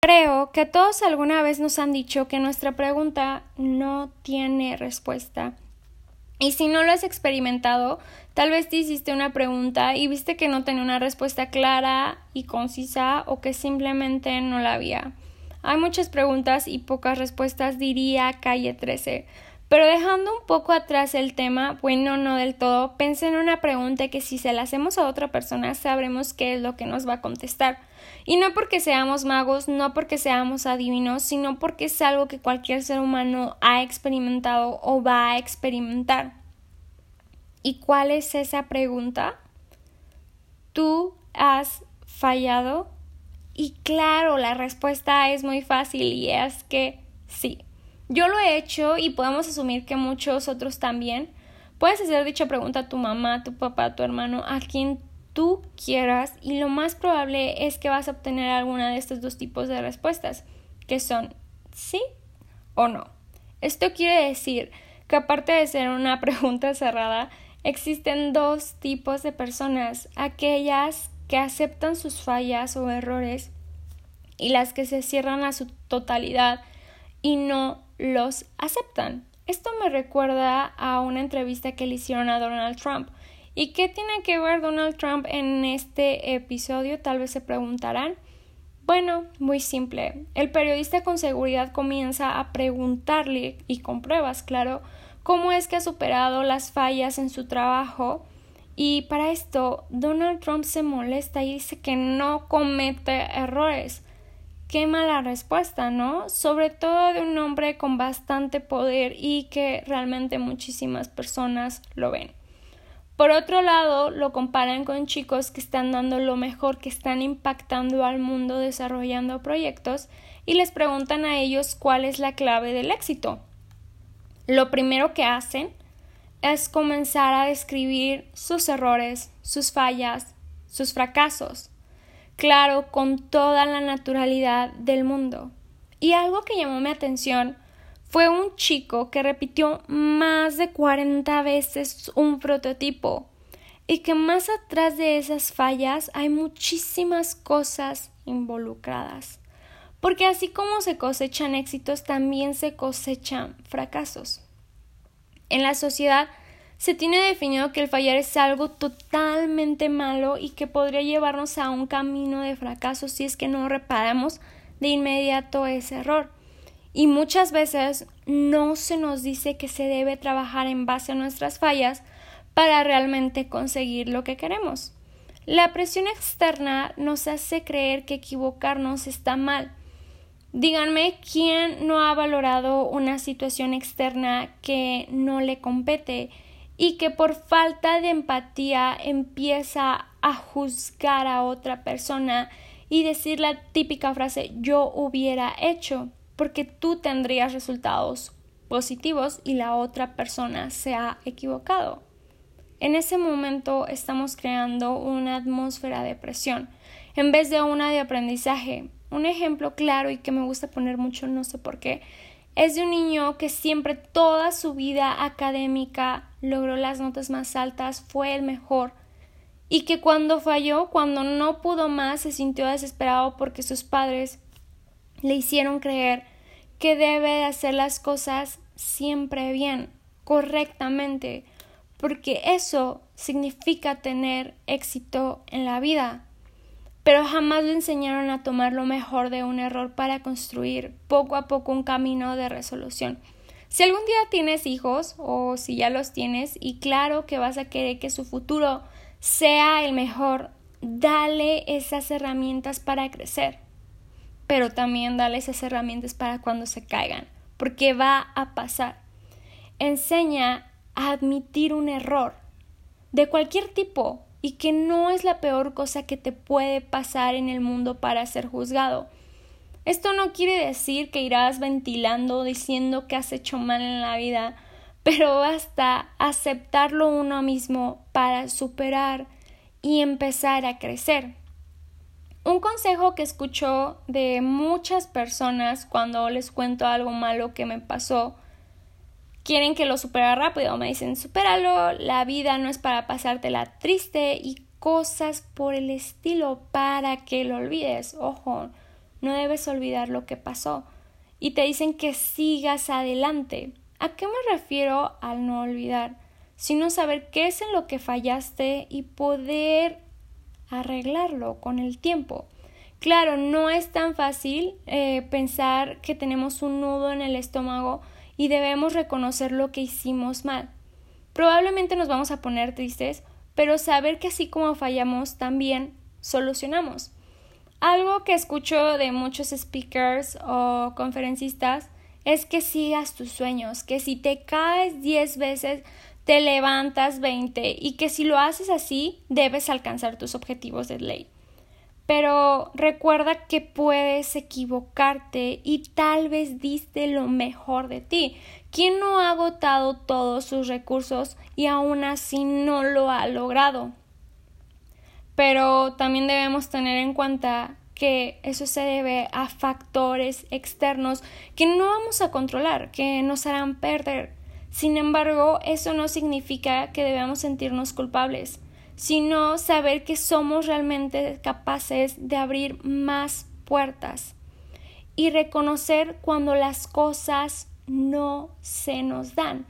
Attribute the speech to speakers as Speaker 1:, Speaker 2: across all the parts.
Speaker 1: Creo que todos alguna vez nos han dicho que nuestra pregunta no tiene respuesta. Y si no lo has experimentado, tal vez te hiciste una pregunta y viste que no tenía una respuesta clara y concisa o que simplemente no la había. Hay muchas preguntas y pocas respuestas, diría Calle 13. Pero dejando un poco atrás el tema, bueno, no del todo, pensé en una pregunta que si se la hacemos a otra persona sabremos qué es lo que nos va a contestar. Y no porque seamos magos, no porque seamos adivinos, sino porque es algo que cualquier ser humano ha experimentado o va a experimentar. ¿Y cuál es esa pregunta? ¿Tú has fallado? Y claro, la respuesta es muy fácil y es que sí. Yo lo he hecho y podemos asumir que muchos otros también. Puedes hacer dicha pregunta a tu mamá, a tu papá, a tu hermano, a quien tú quieras y lo más probable es que vas a obtener alguna de estos dos tipos de respuestas, que son sí o no. Esto quiere decir que aparte de ser una pregunta cerrada, existen dos tipos de personas, aquellas que aceptan sus fallas o errores y las que se cierran a su totalidad y no los aceptan. Esto me recuerda a una entrevista que le hicieron a Donald Trump. ¿Y qué tiene que ver Donald Trump en este episodio? Tal vez se preguntarán. Bueno, muy simple. El periodista con seguridad comienza a preguntarle, y con pruebas, claro, cómo es que ha superado las fallas en su trabajo. Y para esto, Donald Trump se molesta y dice que no comete errores. Qué mala respuesta, ¿no? Sobre todo de un hombre con bastante poder y que realmente muchísimas personas lo ven. Por otro lado, lo comparan con chicos que están dando lo mejor, que están impactando al mundo desarrollando proyectos y les preguntan a ellos cuál es la clave del éxito. Lo primero que hacen es comenzar a describir sus errores, sus fallas, sus fracasos claro, con toda la naturalidad del mundo. Y algo que llamó mi atención fue un chico que repitió más de 40 veces un prototipo y que más atrás de esas fallas hay muchísimas cosas involucradas. Porque así como se cosechan éxitos, también se cosechan fracasos. En la sociedad se tiene definido que el fallar es algo totalmente malo y que podría llevarnos a un camino de fracaso si es que no reparamos de inmediato ese error. Y muchas veces no se nos dice que se debe trabajar en base a nuestras fallas para realmente conseguir lo que queremos. La presión externa nos hace creer que equivocarnos está mal. Díganme quién no ha valorado una situación externa que no le compete y que por falta de empatía empieza a juzgar a otra persona y decir la típica frase yo hubiera hecho porque tú tendrías resultados positivos y la otra persona se ha equivocado. En ese momento estamos creando una atmósfera de presión en vez de una de aprendizaje. Un ejemplo claro y que me gusta poner mucho, no sé por qué, es de un niño que siempre toda su vida académica logró las notas más altas, fue el mejor, y que cuando falló, cuando no pudo más, se sintió desesperado porque sus padres le hicieron creer que debe de hacer las cosas siempre bien, correctamente, porque eso significa tener éxito en la vida pero jamás le enseñaron a tomar lo mejor de un error para construir poco a poco un camino de resolución. Si algún día tienes hijos o si ya los tienes y claro que vas a querer que su futuro sea el mejor, dale esas herramientas para crecer, pero también dale esas herramientas para cuando se caigan, porque va a pasar. Enseña a admitir un error de cualquier tipo, y que no es la peor cosa que te puede pasar en el mundo para ser juzgado. Esto no quiere decir que irás ventilando diciendo que has hecho mal en la vida, pero basta aceptarlo uno mismo para superar y empezar a crecer. Un consejo que escucho de muchas personas cuando les cuento algo malo que me pasó quieren que lo supera rápido, me dicen, supéralo, la vida no es para pasártela triste y cosas por el estilo para que lo olvides. Ojo, no debes olvidar lo que pasó y te dicen que sigas adelante. ¿A qué me refiero al no olvidar? Sino saber qué es en lo que fallaste y poder arreglarlo con el tiempo. Claro, no es tan fácil eh, pensar que tenemos un nudo en el estómago y debemos reconocer lo que hicimos mal. Probablemente nos vamos a poner tristes, pero saber que así como fallamos, también solucionamos. Algo que escucho de muchos speakers o conferencistas es que sigas tus sueños, que si te caes 10 veces, te levantas 20 y que si lo haces así, debes alcanzar tus objetivos de ley. Pero recuerda que puedes equivocarte y tal vez diste lo mejor de ti. ¿Quién no ha agotado todos sus recursos y aún así no lo ha logrado? pero también debemos tener en cuenta que eso se debe a factores externos que no vamos a controlar, que nos harán perder. Sin embargo, eso no significa que debamos sentirnos culpables, sino saber que somos realmente capaces de abrir más puertas y reconocer cuando las cosas no se nos dan.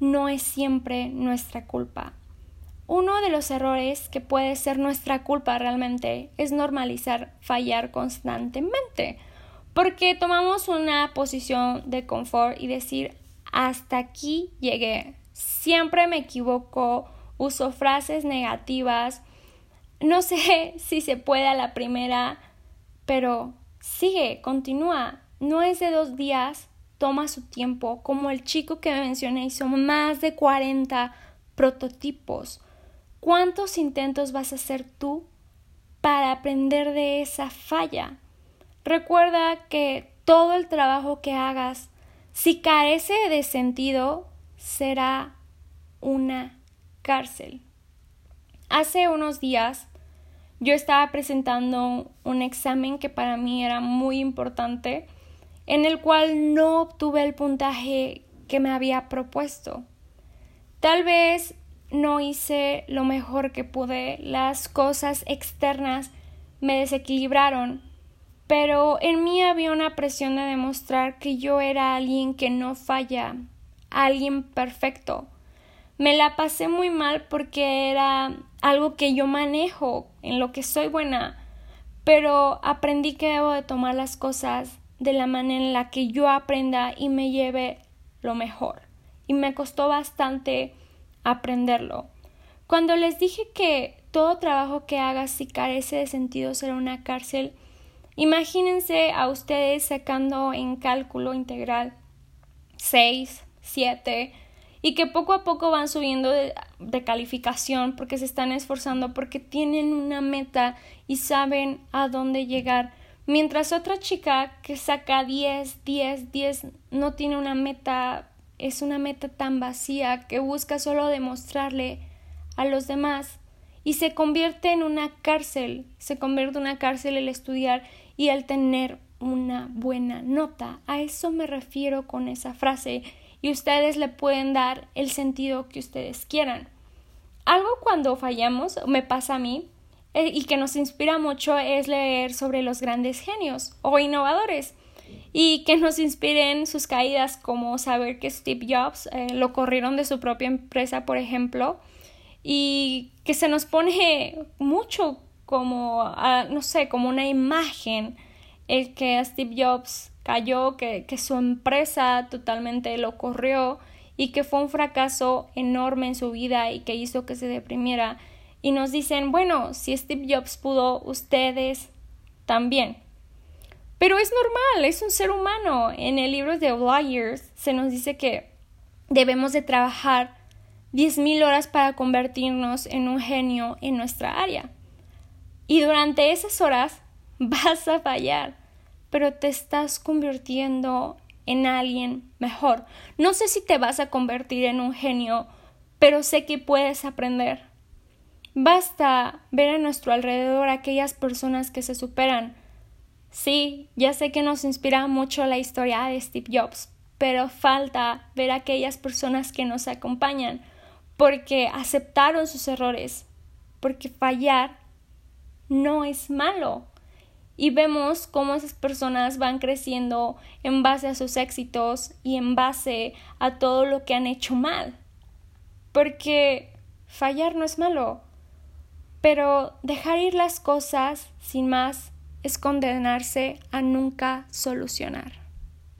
Speaker 1: No es siempre nuestra culpa. Uno de los errores que puede ser nuestra culpa realmente es normalizar fallar constantemente, porque tomamos una posición de confort y decir hasta aquí llegué, siempre me equivoco, uso frases negativas, no sé si se puede a la primera, pero sigue, continúa, no es de dos días, toma su tiempo, como el chico que mencioné hizo más de 40 prototipos. ¿Cuántos intentos vas a hacer tú para aprender de esa falla? Recuerda que todo el trabajo que hagas, si carece de sentido, será una cárcel. Hace unos días yo estaba presentando un examen que para mí era muy importante, en el cual no obtuve el puntaje que me había propuesto. Tal vez no hice lo mejor que pude, las cosas externas me desequilibraron, pero en mí había una presión de demostrar que yo era alguien que no falla, alguien perfecto. Me la pasé muy mal porque era algo que yo manejo, en lo que soy buena, pero aprendí que debo de tomar las cosas de la manera en la que yo aprenda y me lleve lo mejor. Y me costó bastante aprenderlo. Cuando les dije que todo trabajo que hagas si carece de sentido será una cárcel, imagínense a ustedes sacando en cálculo integral 6, 7 y que poco a poco van subiendo de, calificación porque se están esforzando, porque tienen una meta y saben a dónde llegar. Mientras otra chica que saca 10, 10, 10 no tiene una meta es una meta tan vacía que busca solo demostrarle a los demás y se convierte en una cárcel, se convierte en una cárcel el estudiar y el tener una buena nota. A eso me refiero con esa frase y ustedes le pueden dar el sentido que ustedes quieran. Algo cuando fallamos, me pasa a mí, eh, y que nos inspira mucho es leer sobre los grandes genios o innovadores y que nos inspiren sus caídas, como saber que Steve Jobs eh, lo corrieron de su propia empresa, por ejemplo, y que se nos pone mucho como, no sé, como una imagen el que Steve Jobs cayó, que, que su empresa totalmente lo corrió y que fue un fracaso enorme en su vida y que hizo que se deprimiera. Y nos dicen, bueno, si Steve Jobs pudo, ustedes también. Pero es normal, es un ser humano. En el libro de Outliers se nos dice que debemos de trabajar 10.000 horas para convertirnos en un genio en nuestra área. Y durante esas horas vas a fallar, pero te estás convirtiendo en alguien mejor. No sé si te vas a convertir en un genio, pero sé que puedes aprender. Basta ver a nuestro alrededor aquellas personas que se superan, Sí, ya sé que nos inspira mucho la historia de Steve Jobs, pero falta ver a aquellas personas que nos acompañan, porque aceptaron sus errores, porque fallar no es malo. Y vemos cómo esas personas van creciendo en base a sus éxitos y en base a todo lo que han hecho mal. Porque fallar no es malo, pero dejar ir las cosas sin más es condenarse a nunca solucionar.